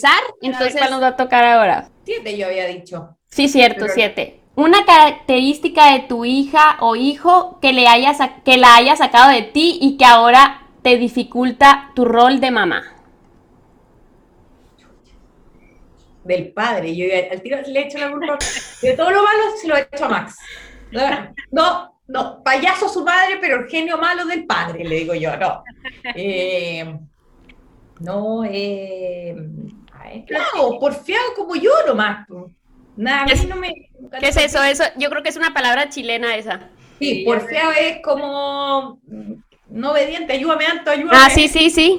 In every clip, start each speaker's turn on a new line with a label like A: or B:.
A: empezar, entonces...
B: ¿Cuál nos va a tocar ahora?
C: Siete yo había dicho.
A: Sí, cierto, siete. Una característica de tu hija o hijo que, le haya que la haya sacado de ti y que ahora te dificulta tu rol de mamá.
C: Del padre. Yo al tiro le he hecho la culpa. De todo lo malo se lo he hecho a Max. No, no, payaso su madre, pero el genio malo del padre, le digo yo, no. Eh, no, eh, claro, porfiado como yo nomás. Nada,
A: ¿Qué,
C: no me,
A: ¿Qué es eso? Eso, yo creo que es una palabra chilena esa.
C: Sí, porfiado es como no obediente, ayúdame, Anto, ayúdame.
A: Ah, sí, sí, sí.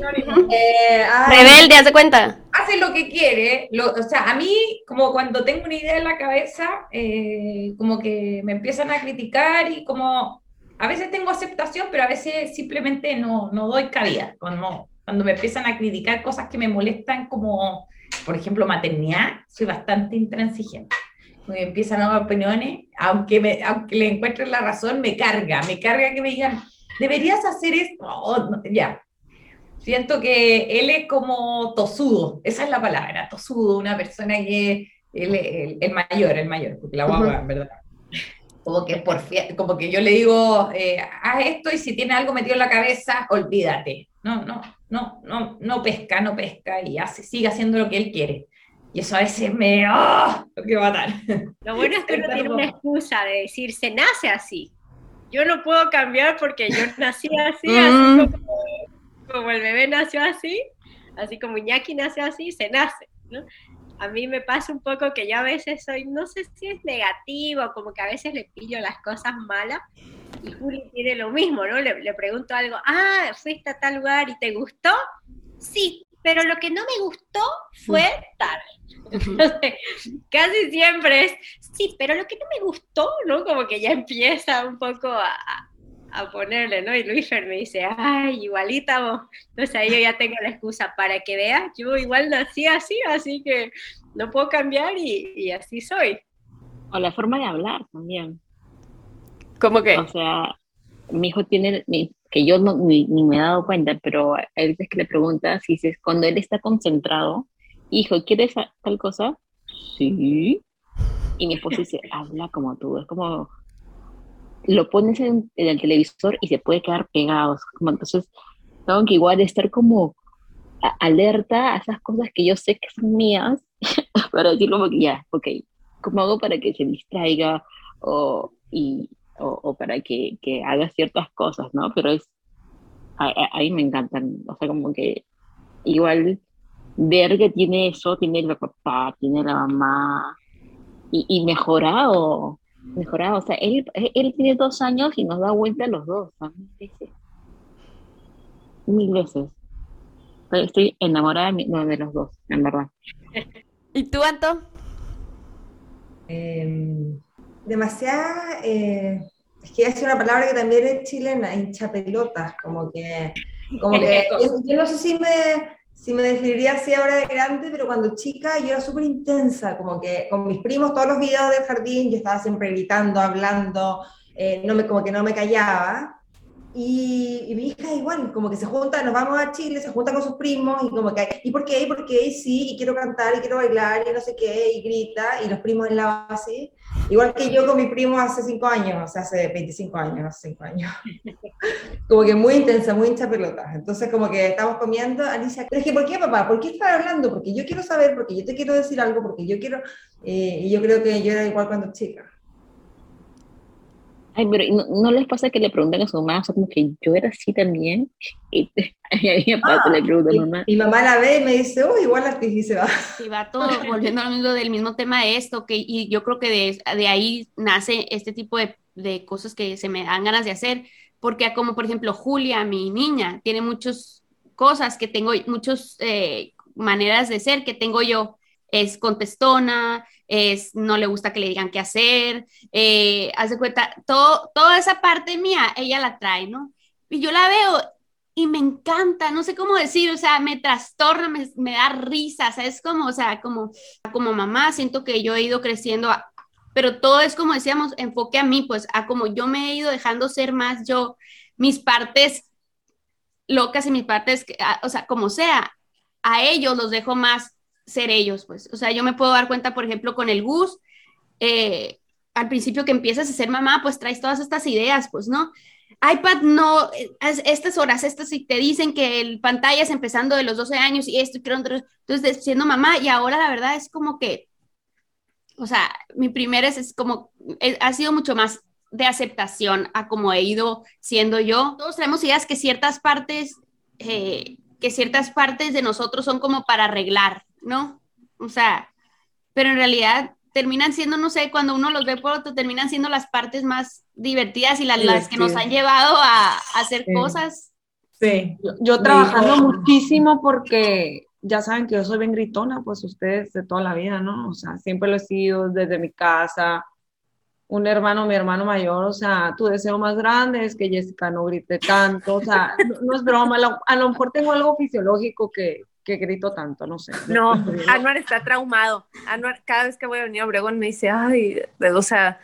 A: Eh, Rebelde, haz de cuenta.
C: Hace lo que quiere. o sea, a mí, como cuando tengo una idea en la cabeza, eh, como que me empiezan a criticar y como a veces tengo aceptación, pero a veces simplemente no, no doy cabida. Cuando, cuando me empiezan a criticar cosas que me molestan, como, por ejemplo, maternidad, soy bastante intransigente. Me empiezan a dar opiniones, aunque, me, aunque le encuentren la razón, me carga, me carga que me digan deberías hacer esto, ya. Siento que él es como tosudo, esa es la palabra, tosudo, una persona que el, el, mayor, el mayor, porque la guagua, ¿verdad? Como que, por, como que yo le digo, eh, haz esto y si tiene algo metido en la cabeza, olvídate. No, no, no, no, no pesca, no pesca y hace, sigue haciendo lo que él quiere. Y eso a veces me, ¡oh! Lo quiero matar.
D: Lo bueno es que uno tiene una excusa de decir, se nace así yo no puedo cambiar porque yo nací así, así mm. como, el bebé nació así, así como Iñaki nació así, se nace, ¿no? A mí me pasa un poco que yo a veces soy, no sé si es negativo, como que a veces le pillo las cosas malas, y Juli tiene lo mismo, ¿no? Le, le pregunto algo, ah, fuiste a tal lugar y te gustó, sí, pero lo que no me gustó fue tal. Entonces, casi siempre es, sí, pero lo que no me gustó, ¿no? Como que ya empieza un poco a, a ponerle, ¿no? Y Luisfer me dice, ay, igualita vos. Entonces ahí yo ya tengo la excusa para que veas, yo igual nací así, así que no puedo cambiar y, y así soy.
B: O la forma de hablar también.
A: ¿Cómo que?
B: O sea, mi hijo tiene, que yo no, ni, ni, me he dado cuenta, pero a veces que le preguntas, si dices, cuando él está concentrado, hijo, ¿quieres tal cosa? Sí. Y mi esposo dice, habla como tú, es como, lo pones en, el televisor y se puede quedar pegado, como entonces tengo que igual estar como alerta a esas cosas que yo sé que son mías, para decir como que ya, ok, ¿cómo hago para que se distraiga o, y, o, para que, que, haga ciertas cosas, ¿no? Pero es, ahí me encantan, o sea, como que igual ver que tiene eso, tiene el papá, tiene la mamá, y, y mejorado, mejorado. O sea, él, él tiene dos años y nos da vuelta a los dos, mil veces. Mil veces. Estoy enamorada de, los dos, en verdad.
A: ¿Y tú, Anto?
E: Eh, demasiada, eh, es que es una palabra que también es chilena, hincha pelotas, como que, como que yo no sé si me, si me definiría así ahora de grande, pero cuando chica yo era súper intensa, como que con mis primos todos los videos del jardín yo estaba siempre gritando, hablando, eh, no me, como que no me callaba. Y, mi hija igual, como que se junta, nos vamos a Chile, se junta con sus primos y como que, ¿y por qué? ¿Y por qué? Y sí, y quiero cantar, y quiero bailar, y no sé qué, y grita, y los primos en la así. Igual que yo con mi primo hace cinco años, o sea, hace 25 años, hace cinco años. como que muy intensa, muy hincha pelota. Entonces, como que estamos comiendo, Alicia, es que, ¿por qué, papá? ¿Por qué estás hablando? Porque yo quiero saber, porque yo te quiero decir algo, porque yo quiero... Eh, y yo creo que yo era igual cuando chica.
B: Ay, pero ¿no, les pasa que le preguntan a su mamá, o sea, como que yo era así también? Y,
E: y, ah, le preguntan a mamá. Y mamá la ve y me dice, oh, igual la y se va.
A: Y va todo, volviendo al mismo del mismo tema de esto, que, y yo creo que de, de ahí nace este tipo de, de, cosas que se me dan ganas de hacer, porque como por ejemplo Julia, mi niña, tiene muchas cosas que tengo, muchas eh, maneras de ser que tengo yo, es contestona, es, no le gusta que le digan qué hacer, eh, hace cuenta, todo, toda esa parte mía, ella la trae, ¿no? Y yo la veo y me encanta, no sé cómo decir, o sea, me trastorna, me, da risa, o es como, o sea, como, como mamá, siento que yo he ido creciendo, pero todo es como decíamos, enfoque a mí, pues, a como yo me he ido dejando ser más yo, mis partes locas y mis partes, o sea, como sea, a ellos los dejo más ser ellos, pues. O sea, yo me puedo dar cuenta, por ejemplo, con el Gus, eh, al principio que empiezas a ser mamá, pues traes todas estas ideas, pues, ¿no? iPad no, estas horas, estas si te dicen que el pantalla es empezando de los 12 años y esto, y creo, entonces siendo mamá y ahora la verdad es como que, o sea, mi primera es, es como, ha sido mucho más de aceptación a como he ido siendo yo. Todos tenemos ideas que ciertas partes, eh, que ciertas partes de nosotros son como para arreglar, ¿no? O sea, pero en realidad terminan siendo, no sé, cuando uno los ve por otro, terminan siendo las partes más divertidas y las, que nos han llevado a, hacer cosas.
F: Sí, yo, trabajando muchísimo porque ya saben que yo soy bien gritona, pues ustedes de toda la vida, ¿no? O sea, siempre lo he sido desde mi casa. Un hermano, mi hermano mayor, o sea, tu deseo más grande es que Jessica no grite tanto, o sea, no, es broma, a lo mejor tengo algo fisiológico que, que grito tanto, no sé.
G: No, Anuar está traumado. Anuar, cada vez que voy a venir a Obregón me dice, ay, o sea,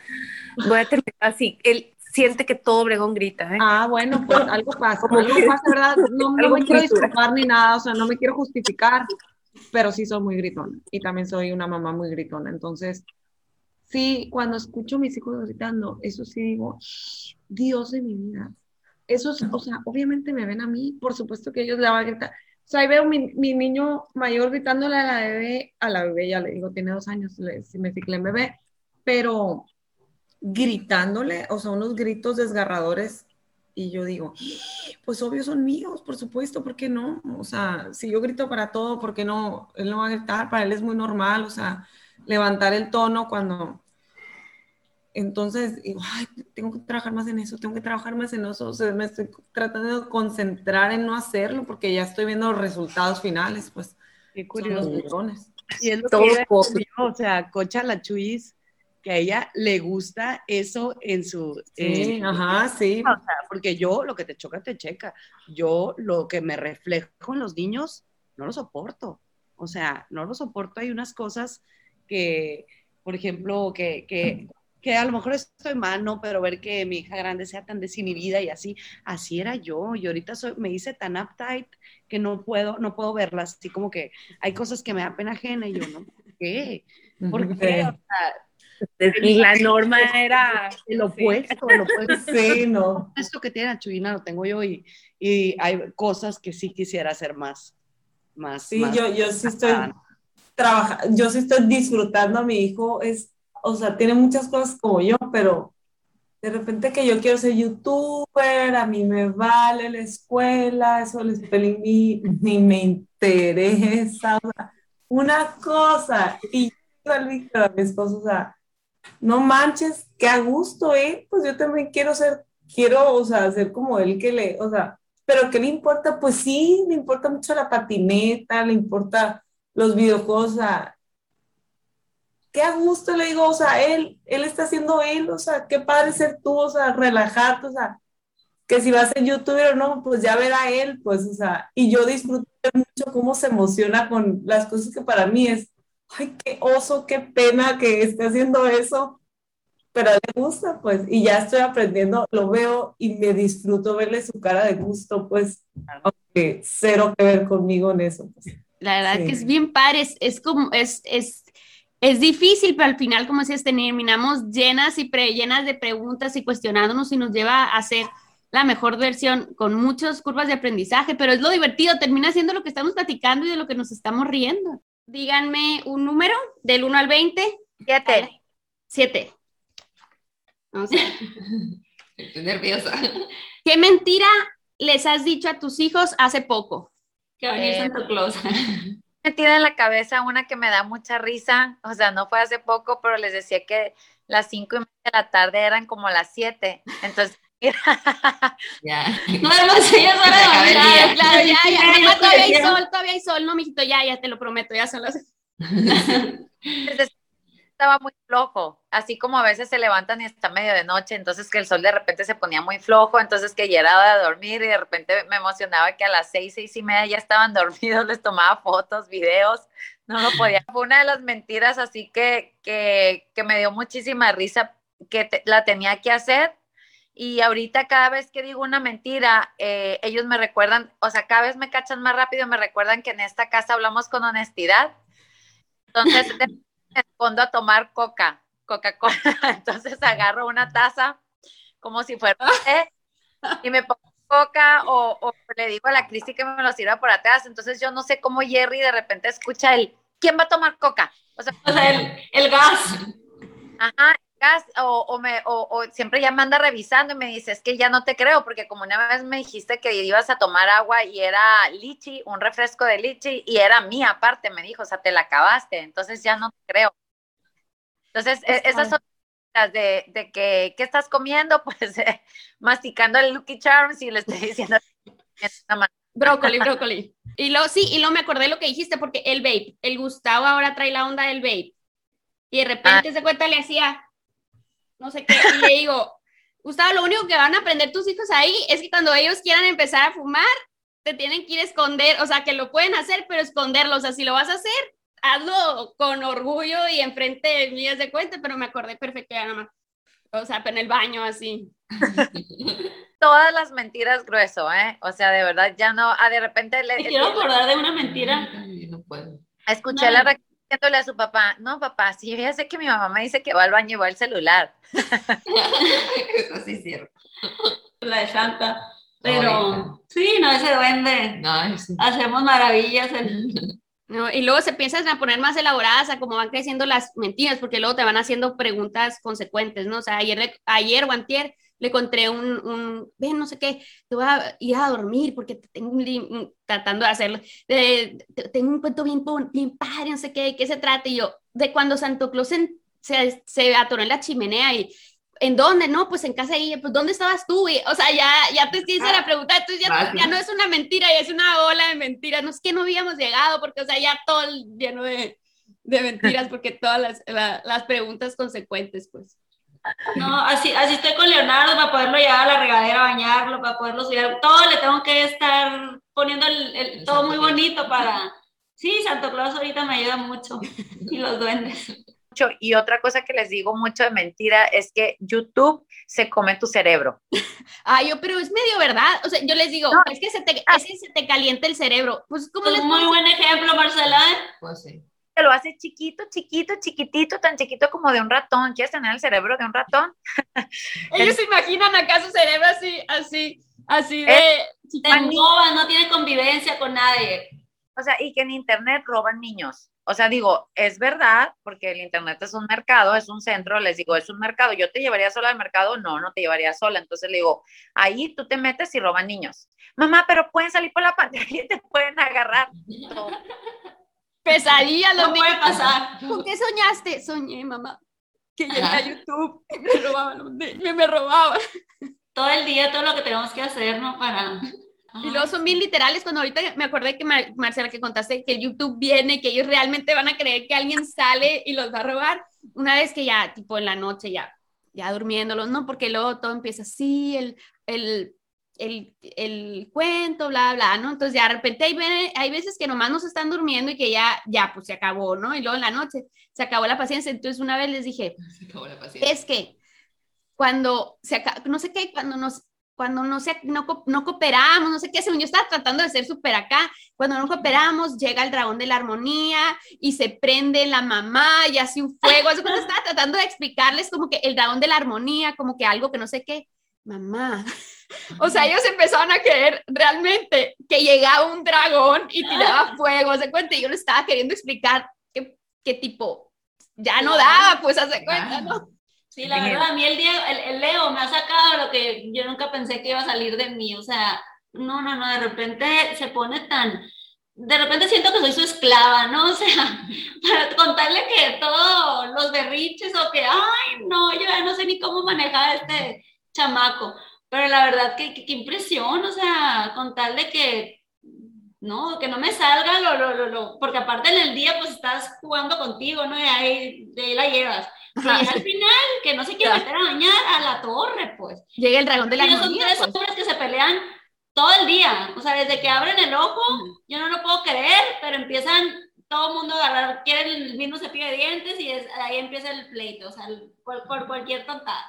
G: voy a terminar así. Él siente que todo Obregón grita. ¿eh?
F: Ah, bueno, pues algo pasa. algo pasa, ¿verdad? No, me quiero disculpar ni nada, o sea, no me quiero justificar, pero sí soy muy gritona. Y también soy una mamá muy gritona. Entonces, sí, cuando escucho a mis hijos gritando, eso sí digo, Dios de mi vida. Eso es, o sea, obviamente me ven a mí, por supuesto que ellos le van a gritar o sea, ahí veo mi, mi niño mayor gritándole a la bebé, a la bebé ya le digo, tiene dos años, si me ciclé en bebé, pero gritándole, o sea, unos gritos desgarradores y yo digo, pues obvio son míos, por supuesto, ¿por qué no? O sea, si yo grito para todo, ¿por qué no? Él no va a gritar, para él es muy normal, o sea, levantar el tono cuando, entonces, digo, ay, tengo que trabajar más en eso, tengo que trabajar más en eso. O sea, me estoy tratando de concentrar en no hacerlo porque ya estoy viendo los resultados finales, pues.
H: Qué curioso. Y es lo que o sea, Cocha la Chuis, que a ella le gusta eso en su...
F: Sí, ajá, sí.
H: O sea, porque yo, lo que te choca, te checa. Yo, lo que me reflejo en los niños, no lo soporto. O sea, no lo soporto. Hay unas cosas que, por ejemplo, que, que que a lo mejor estoy mal, ¿no? Pero ver que mi hija grande sea tan desinhibida y así, así era yo. Y ahorita soy, me hice tan uptight que no puedo, no puedo verlas. Así como que hay cosas que me da pena ajena y yo, ¿no? ¿Por qué? ¿Por qué? O
G: sea, la norma era
H: el opuesto, el opuesto.
F: Sí, no.
H: Esto que tiene la Chuyina lo tengo yo y, y hay cosas que sí quisiera hacer más. más
F: sí, yo, yo sí estoy trabajando, yo sí estoy disfrutando a mi hijo, es o sea, tiene muchas cosas como yo, pero de repente que yo quiero ser youtuber, a mí me vale la escuela, eso el spelling ni, me interesa, una cosa, y yo a mi esposo, o sea, no manches, qué gusto, ¿eh? Pues yo también quiero ser, quiero, o sea, ser como él que le, o sea, pero ¿qué le importa? Pues sí, le importa mucho la patineta, le importa los videojuegos, o sea, qué a gusto le digo, o sea, él, él está haciendo él, o sea, qué padre ser tú, o sea, relajarte, o sea, que si vas ser youtuber o no, pues ya verá él, pues, o sea, y yo disfruto mucho cómo se emociona con las cosas que para mí es, ay, qué oso, qué pena que esté haciendo eso, pero le gusta, pues, y ya estoy aprendiendo, lo veo y me disfruto verle su cara de gusto, pues, aunque cero que ver conmigo en eso. Pues.
A: La verdad que es bien padre, es, como, es, es es difícil, pero al final, como decías, terminamos llenas y pre, llenas de preguntas y cuestionándonos y nos lleva a hacer la mejor versión con muchas curvas de aprendizaje, pero es lo divertido, termina siendo lo que estamos platicando y de lo que nos estamos riendo. Díganme un número del 1 al 20.
I: Siete.
A: Siete.
J: Vamos Estoy nerviosa.
A: ¿Qué mentira les has dicho a tus hijos hace poco?
J: Que va a venir Santa Claus.
I: Metida en la cabeza una que me da mucha risa, o sea, no fue hace poco, pero les decía que las cinco y media de la tarde eran como las siete, entonces...
A: ya. No, no, sí, ya es hora de claro, ya, ya, todavía hay sol, todavía hay sol, no, mijito, ya, ya te lo prometo, ya son las
I: estaba muy flojo, así como a veces se levantan y está medio de noche, entonces que el sol de repente se ponía muy flojo, entonces que ya era de dormir y de repente me emocionaba que a las seis, seis y media ya estaban dormidos, les tomaba fotos, videos, no lo podía. Fue una de las mentiras así que, que, que me dio muchísima risa que la tenía que hacer y ahorita cada vez que digo una mentira, eh, ellos me recuerdan, o sea, cada vez me cachan más rápido, me recuerdan que en esta casa hablamos con honestidad Entonces me escondo a tomar coca, Coca-Cola. Entonces agarro una taza como si fuera té y me pongo coca o, o le digo a la Cristi que me lo sirva por atrás. Entonces yo no sé cómo Jerry de repente escucha el, ¿quién va a tomar coca? O sea,
C: O sea, el, el gas.
I: Ajá, o, o me, o, o siempre ya me anda revisando y me dice, es que ya no te creo, porque como una vez me dijiste que ibas a tomar agua y era lichi, un refresco de lichi, y era mía aparte, me dijo, o sea, te la acabaste, entonces ya no te creo. Entonces, e- esas son las de, de que, ¿qué estás comiendo? Pues eh, masticando el Lucky Charms y le estoy diciendo,
A: Brócoli, brócoli. Y luego, sí, y luego me acordé lo que dijiste, porque el vape, el Gustavo ahora trae la onda del vape. Y de repente se cuenta, le hacía, no sé qué, y le digo, Gustavo, lo único que van a aprender tus hijos ahí es que cuando ellos quieran empezar a fumar, te tienen que ir a esconder, o sea, que lo pueden hacer, pero esconderlo, o sea, si lo vas a hacer, hazlo con orgullo y enfrente de mí, haz de cuenta, pero me acordé perfecto ya nada más. O sea, en el baño así.
I: todas las mentiras grueso, ¿eh? O sea, de verdad, ya no, ah, de repente le...
C: Me quiero acordar de una mentira.
K: No puedo.
I: Escuché
C: No.
I: la diciéndole a su papá, no, papá, sí, yo ya sé que mi mamá me dice que va al baño y va al celular.
K: Eso sí es cierto.
C: La de Santa.
K: Ahorita.
C: Pero sí, no, ese duende.
K: No, sí.
C: Hacemos maravillas. el-
A: ¿no? Y luego se piensan a poner más elaboradas a cómo van creciendo las mentiras, porque luego te van haciendo preguntas consecuentes, ¿no? O sea, ayer, ayer o antier le encontré un, un, ven, no sé qué, te voy a ir a dormir porque te tengo un, tratando de hacerlo, de- te- tengo un cuento bien, bien padre, no sé qué, ¿de qué se trata? Y yo, de cuando Santo Claus en- se, se atoró en la chimenea y, ¿en dónde? No, pues en casa de ella, pues ¿dónde estabas tú? Y, o sea, ya, ya te hice la pregunta, entonces ya,
K: Ah,
A: ya no es una mentira, ya es una ola de mentiras, no es que no habíamos llegado, porque, o sea, ya todo lleno de, de mentiras, porque todas las, la- las preguntas consecuentes, pues.
C: No, así, así estoy con Leonardo para poderlo llevar a la regadera, bañarlo, para poderlo subir. Todo le tengo que estar poniendo el, el-
K: El
C: todo
K: Santo
C: muy
K: Claus.
C: bonito para. Sí, Santo Claus ahorita me ayuda mucho. Y los duendes.
I: Mucho. Y otra cosa que les digo mucho de mentira es que YouTube se come tu cerebro.
A: Ah, yo, pero es medio verdad, o sea, yo les digo,
I: No.
A: es que se te, es que se te calienta el cerebro, pues, ¿cómo les
C: muy buen ejemplo, Marcela. ¿eh?
K: Pues sí.
I: Te lo hace chiquito, chiquito, chiquitito, tan chiquito como de un ratón. ¿Quieres tener el cerebro de un ratón?
A: Ellos se imaginan acá su cerebro así, así, así de...
C: No tiene convivencia con nadie.
I: O sea, y que en Internet roban niños. O sea, digo, es verdad, porque el Internet es un mercado, es un centro, les digo, es un mercado. ¿Yo te llevaría sola al mercado? No, no te llevaría sola. Entonces le digo, ahí tú te metes y roban niños. Mamá, pero pueden salir por la pantalla y te pueden agarrar. No.
A: Pesadilla, los
C: No puede pasar.
A: ¿Con qué soñaste? Soñé, mamá, que llegué
K: Ajá.
A: a YouTube y me robaban, me, me robaban.
C: Todo el día, todo lo que tenemos que hacer, ¿no? Para.
A: Y luego son bien literales, cuando ahorita me acordé que Mar- Marcela que contaste que el YouTube viene, que ellos realmente van a creer que alguien sale y los va a robar, una vez que ya, tipo en la noche, ya, ya durmiéndolos, ¿no? Porque luego todo empieza así, el, el, el, el cuento, bla, bla, ¿no? Entonces ya de repente hay, hay veces que nomás nos están durmiendo y que ya, ya, pues se acabó, ¿no? Y luego en la noche se acabó la paciencia, entonces una vez les dije,
K: Se acabó la paciencia.
A: es que cuando se acaba, no sé qué, cuando nos, cuando no, se, no, no cooperamos, no sé qué, según yo estaba tratando de ser súper acá, cuando no cooperamos, llega el dragón de la armonía y se prende la mamá y hace un fuego, eso cuando estaba tratando de explicarles como que el dragón de la armonía, como que algo que no sé qué, mamá, o sea, ellos empezaron a creer realmente que llegaba un dragón y tiraba fuego, se cuenta, y yo les estaba queriendo explicar que, que tipo, ya no daba, pues hace cuenta, ¿no?
C: Sí, la verdad, a mí el, Diego, el, el Leo me ha sacado lo que yo nunca pensé que iba a salir de mí. O sea, no, no, no, de repente se pone tan. De repente siento que soy su esclava, ¿no? O sea, para contarle que todos los berriches o que, ay, no, yo ya no sé ni cómo manejar a este chamaco. Pero la verdad, que, que, que impresión, o sea, contarle que, no, que no me salga lo, lo, lo, lo, porque aparte en el día pues estás jugando contigo, ¿no? Y ahí, de ahí la llevas. Ya al final, que no se quiere meter a bañar a la torre, pues.
A: Llega el dragón de la
C: Y son tres
A: pues.
C: hombres que se pelean todo el día. O sea, desde que abren el ojo, yo no lo puedo creer, pero empiezan todo el mundo a agarrar, quieren el mismo cepillo de dientes y es- ahí empieza el pleito, o sea, el- por, por cualquier tontada.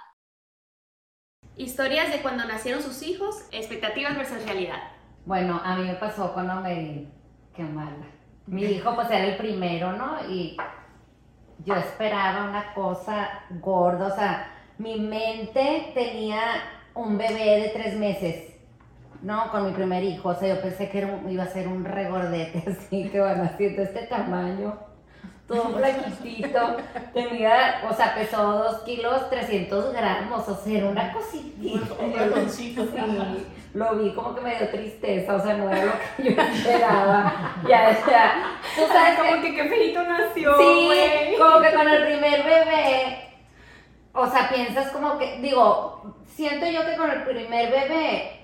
A: Historias de cuando nacieron sus hijos, expectativas versus realidad.
L: Bueno, a mí me pasó cuando me... Qué mala. Mi hijo pues era el primero, ¿no? Y yo esperaba una cosa gorda, o sea, mi mente tenía un bebé de tres meses, ¿no? Con mi primer hijo, o sea, yo pensé que era iba a ser un regordete, así que bueno, así de este tamaño, todo flaquitito, tenía, o sea, pesó dos kilos 300 gramos, o sea, era una cositita. Sí, lo vi como que me dio tristeza, o sea, no era lo que yo esperaba. Ya, o sea, tú sabes
A: como que qué feito nació,
L: Sí,
A: güey.
L: como que con el primer bebé, o sea, piensas como que, digo, siento yo que con el primer bebé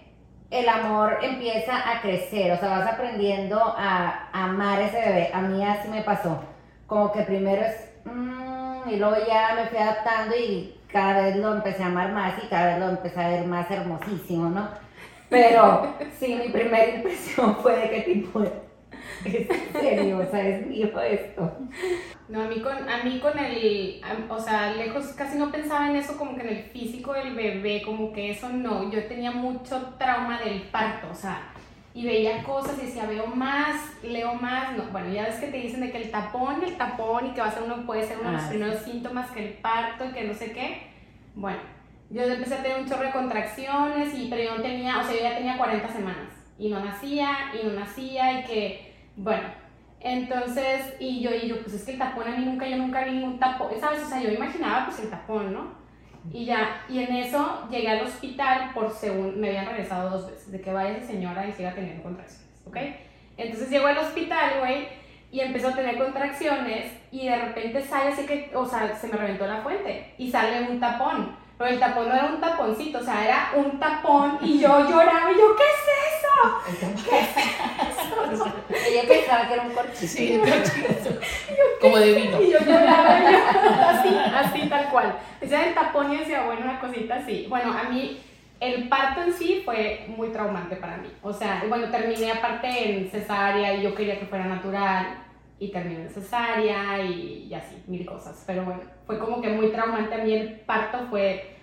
L: el amor empieza a crecer, o sea, vas aprendiendo a, a amar ese bebé. A mí así me pasó, como que primero es, mm, y luego ya me fui adaptando y cada vez lo empecé a amar más y cada vez lo empecé a ver más hermosísimo, ¿no? Pero sí, mi primera impresión fue de que tipo, es serio, o sea, es mío esto.
A: No, a mí con, a mí con el, o sea, lejos casi no pensaba en eso como que en el físico del bebé, como que eso no, yo tenía mucho trauma del parto, o sea, y veía cosas y decía, veo más, leo más, no, bueno, ya ves que te dicen de que el tapón, el tapón y que va a ser uno, puede ser uno de los
L: Ah,
A: primeros síntomas que el parto y que no sé qué, bueno, yo empecé a tener un chorro de contracciones y, pero yo no tenía, o sea, yo ya tenía 40 semanas y no nacía y no nacía y que, bueno, entonces, y yo, y yo, pues es que el tapón a mí nunca, yo nunca vi ningún tapón, ¿sabes? O sea, yo imaginaba pues el tapón, ¿no? Y ya, y en eso llegué al hospital por según, me habían regresado dos veces, de que vaya esa señora y siga teniendo contracciones, ¿ok? Entonces llegó al hospital, güey, y empezó a tener contracciones y de repente sale así que, o sea, se me reventó la fuente y sale un tapón. Pero el tapón no era un taponcito, o sea, era un tapón y yo lloraba y yo, ¿qué es eso? ¿Qué es eso?
L: Ella pensaba que era un corchito.
K: Sí, como de vino.
A: Y yo lloraba, yo, así, así tal cual. Decía el tapón y decía, bueno, una cosita así. Bueno, a mí el parto en sí fue muy traumante para mí. O sea, bueno, terminé aparte en cesárea y yo quería que fuera natural y terminé en cesárea y, y así, mil cosas. Pero bueno, fue como que muy traumante. A mí el parto fue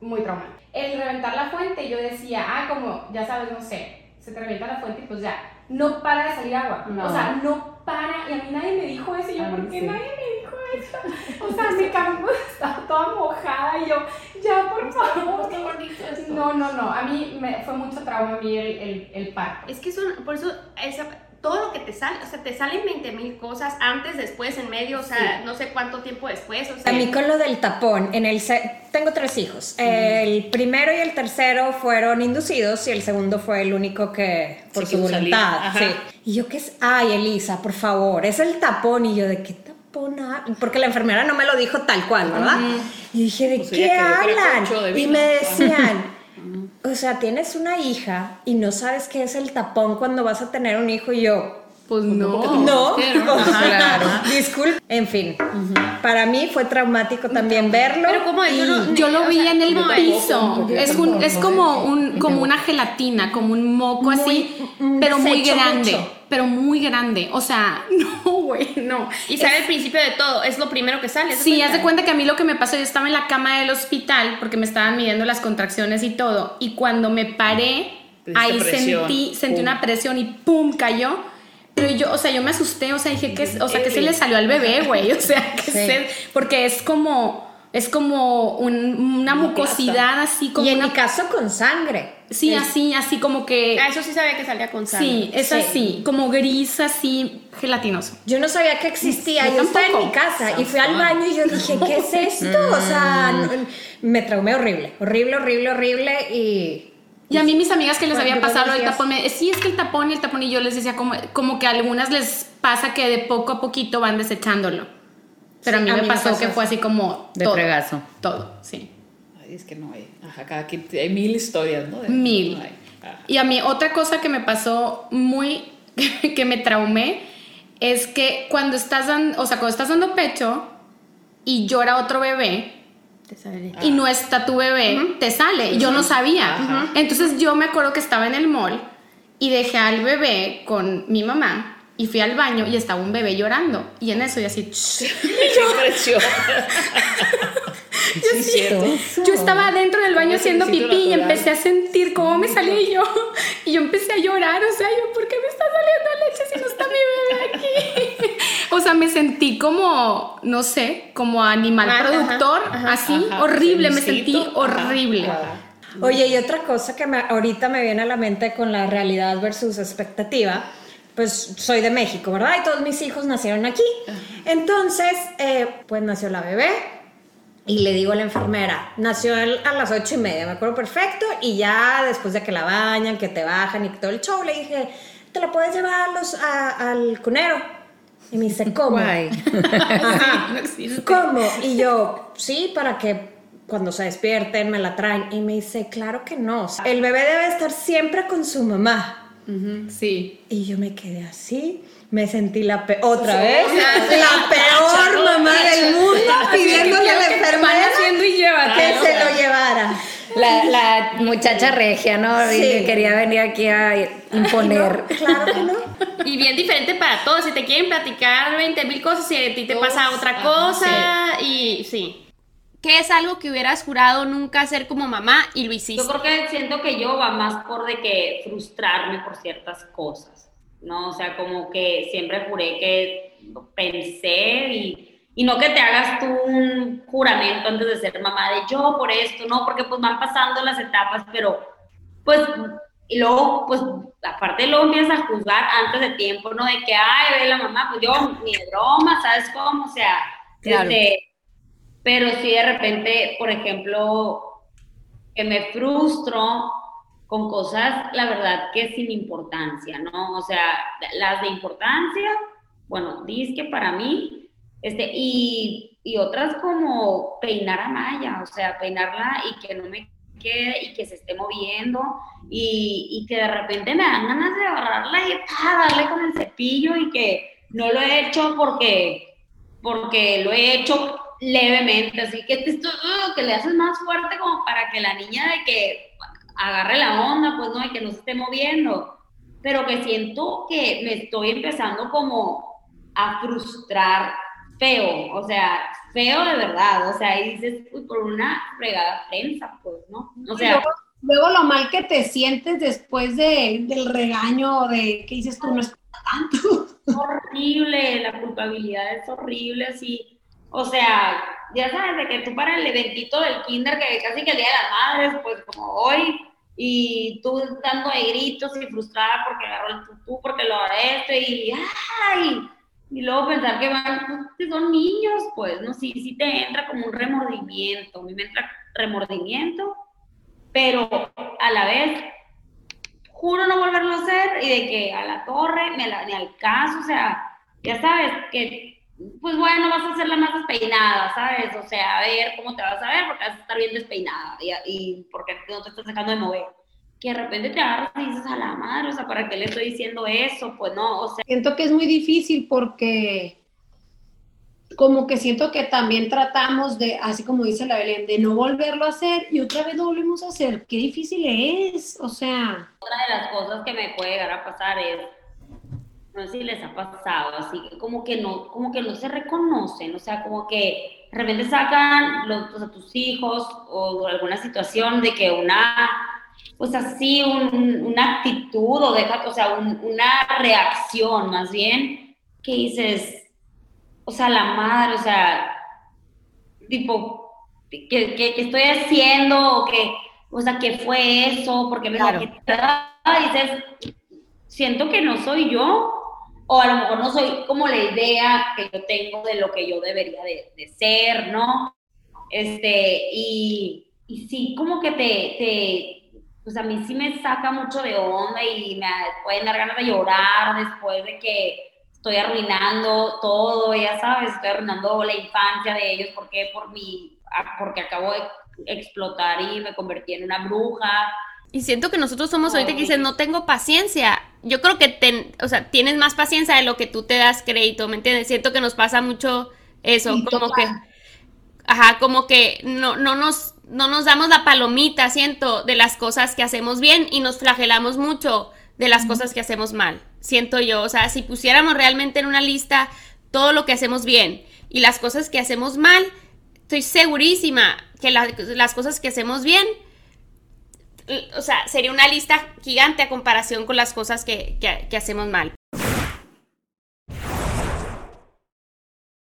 A: muy traumante. El reventar la fuente, yo decía, ah, como, ya sabes, no sé, se te revienta la fuente y pues ya, no para de salir agua.
L: No.
A: O sea, no para. Y a mí nadie me dijo eso. Y yo,
L: A mí
A: ¿por qué
L: sí.
A: nadie me dijo eso? O sea, me cambió, estaba toda mojada y yo, ya, por favor. No, no, no. A mí me, fue mucho trauma a mí el, el, el parto. Es que son, por eso, esa, todo lo que te sale, o sea, te salen 20 mil cosas antes, después, en medio, o sea, no sé cuánto tiempo después, o sea.
M: A mí con lo del tapón, en el tengo tres hijos. El primero y el tercero fueron inducidos y el segundo fue el único que por
K: Sí,
M: su voluntad. Sí. Y yo qué es, ay Elisa, por favor, es el tapón y yo de qué tapón, ha-?" porque la enfermera no me lo dijo tal cual, ¿verdad? Y dije de
K: Pues
M: qué hablan y me decían. O sea, tienes una hija y no sabes qué es el tapón cuando vas a tener un hijo y yo,
A: Pues no.
M: no,
K: dijeron.
M: o
K: Ajá,
M: sea,
K: claro.
M: disculpe. En fin, para mí fue traumático también verlo.
A: Pero como yo, no-
N: Yo lo vi en el piso. Es, un, es como, un, como una gelatina, como un moco
M: Muy-
N: así, pero muy grande.
M: mucho.
N: Pero muy grande. O sea, no, güey, no.
A: Y sale al principio de todo, es lo primero que sale. ¿te
N: Sí, haz de cuenta que a mí lo que me pasó, yo estaba en la cama del hospital porque me estaban midiendo las contracciones y todo. Y cuando me paré, ahí
K: presión.
N: sentí, sentí
K: Pum.
N: una presión y pum, cayó. Pero yo, o sea, yo me asusté, o sea, dije que, o sea, que se le salió al bebé, güey, o sea, que
M: Sí.
N: se, porque es como, es como un- una mucosidad así como
M: y en
N: una,
M: mi caso con sangre.
N: Sí, así, así como que,
A: Ah, eso sí sabía que salía con sangre.
N: sí, es
M: Sí.
N: así, como gris, así, gelatinoso.
M: Yo no sabía que existía.
N: Yo
M: Yo, estaba en
N: tampoco.
M: mi casa y fui al baño y yo dije, ¿qué es esto? O sea, no- me traumé horrible, horrible, horrible, horrible y...
N: Y a mí mis amigas que les
M: Bueno,
N: había pasado el tapón, me sí, es que el tapón y el tapón, y yo les decía como, como que a algunas les pasa que de poco a poquito van desechándolo. Pero a mí
M: a
N: me
M: mí me
N: pasó
M: pasó
N: que fue
M: así.
N: así como
B: De
N: todo,
B: fregazo.
N: todo, sí.
K: Es que no hay. Ajá, cada quien. Hay mil historias, ¿no? De-
N: Mil.
K: no hay. Ajá.
N: Y a mí otra cosa que me pasó muy, que me traumé, es que cuando estás dando, o sea, cuando estás dando pecho y llora otro bebé,
A: Te sale.
N: y no está tu bebé, te sale. Y yo no sabía. Entonces yo me acuerdo que estaba en el mall y dejé al bebé con mi mamá y fui al baño y estaba un bebé llorando. Y en eso yo así...
K: Qué cierto.
N: Yo estaba dentro del baño haciendo pipí y empecé a sentir cómo me salía y yo. Y yo empecé a llorar. O sea, yo, ¿por qué me está saliendo leche si no está mi bebé aquí? o sea, me sentí como, no sé, como animal
M: Ajá,
N: productor,
M: ajá,
N: así,
K: ajá,
N: horrible, me sentí horrible.
K: ajá.
M: Oye, y otra cosa que me- ahorita me viene a la mente con la realidad versus expectativa, pues soy de México, ¿verdad? Y todos mis hijos nacieron aquí. Entonces, eh, pues nació la bebé y le digo a la enfermera, nació a las ocho y media, me acuerdo perfecto, y ya después de que la bañan, que te bajan y todo el show, le dije, ¿te la puedes llevar a los- a- al cunero? Y me dice, ¿cómo?
N: No.
M: ¿Cómo? Y yo, sí, para que cuando se despierten me la traen. Y me dice, claro que no. O sea, el bebé debe estar siempre con su mamá.
N: Ujú, sí.
M: Y yo me quedé así. Me sentí la peor, otra vez, la peor mamá del mundo pidiéndole a la enfermera que se lo llevara.
L: La, la muchacha regia, ¿no? Y
M: Sí.
L: que quería venir aquí a imponer.
M: No, claro que no.
A: Y bien diferente para todos. Si te quieren platicar 20 mil cosas y a ti te pasa otra
K: ajá,
A: cosa. Y sí. ¿Qué es algo que hubieras jurado nunca hacer como mamá y lo hiciste?
J: Yo creo que siento que yo va más por de que frustrarme por ciertas cosas, ¿no? O sea, como que siempre juré que pensé y, y no que te hagas tú un juramento antes de ser mamá de yo por esto, ¿no? Porque pues van pasando las etapas, pero pues, y luego, pues, aparte luego empiezas a juzgar antes de tiempo, ¿no? De que, ay, ve la mamá, pues yo, ni de broma, ¿sabes cómo? O sea,
L: Claro.
J: este, pero sí de repente, por ejemplo, que me frustro con cosas, la verdad, que sin importancia, ¿no? O sea, las de importancia, bueno, dices que para mí, este, y, y otras como peinar a Maya, o sea, peinarla y que no me quede y que se esté moviendo y, y que de repente me dan ganas de agarrarla y ¡pah! darle con el cepillo y que no lo he hecho porque, porque lo he hecho levemente, así que, te que le haces más fuerte como para que la niña de que agarre la onda, pues no, y que no se esté moviendo, pero que siento que me estoy empezando como a frustrar feo, o sea, feo de verdad, o sea, y dices, uy, por una fregada prensa, pues, ¿no? O sea,
O: luego, luego lo mal que te sientes después de, del regaño de que dices tú no es tanto.
J: horrible, la culpabilidad es horrible, así, o sea, ya sabes, de que tú para el eventito del kinder, que casi que el Día de las Madres, pues como hoy, y tú dando de gritos y frustrada porque agarró el tutú, porque lo esto, y ¡ay! Y luego pensar que van, pues, son niños, pues, ¿no? Sí, sí te entra como un remordimiento, a mí me entra remordimiento, pero a la vez juro no volverlo a hacer y de que a la torre, a la- al caso, o sea, ya sabes que, pues bueno, vas a hacer la más despeinada, ¿sabes? O sea, a ver cómo te vas a ver porque vas a estar bien despeinada y, y porque no te estás dejando de mover. Que de repente te agarras y dices a la madre, o sea, ¿para qué le estoy diciendo eso? Pues no, o sea,
O: Siento que es muy difícil porque como que siento que también tratamos de, así como dice la Belén, de no volverlo a hacer y otra vez lo volvemos a hacer. Qué difícil es, o sea.
J: otra de las cosas que me puede llegar a pasar es, no sé si les ha pasado, así que como que no, como que no se reconocen, o sea, como que de repente sacan los, o sea, tus hijos o alguna situación de que una, pues así, un- una actitud o deja, o sea, un- una reacción más bien, que dices, o sea, la madre, o sea, tipo, ¿qué, qué- qué estoy haciendo? O, que, o sea, ¿qué fue eso? Porque me
L: Claro.
J: dices, siento que no soy yo, o a lo mejor no soy como la idea que yo tengo de lo que yo debería de, ser, ¿no? Este, y, y sí, como que te, te, pues a mí sí me saca mucho de onda y me pueden dar ganas de llorar después de que estoy arruinando todo, ya sabes, estoy arruinando la infancia de ellos, porque por mi, ah, porque acabo de explotar y me convertí en una bruja.
A: Y siento que nosotros somos ahorita que dices, no tengo paciencia. Yo creo que ten- o sea, tienes más paciencia de lo que tú te das crédito, ¿me entiendes? Siento que nos pasa mucho eso,
O: Sí,
A: como
O: total.
A: que, ajá, como que no, no nos, no nos damos la palomita, siento, de las cosas que hacemos bien y nos flagelamos mucho de las cosas que hacemos mal, siento yo. O sea, si pusiéramos realmente en una lista todo lo que hacemos bien y las cosas que hacemos mal, estoy segurísima que la- las cosas que hacemos bien o sea, sería una lista gigante a comparación con las cosas que, que- que hacemos mal.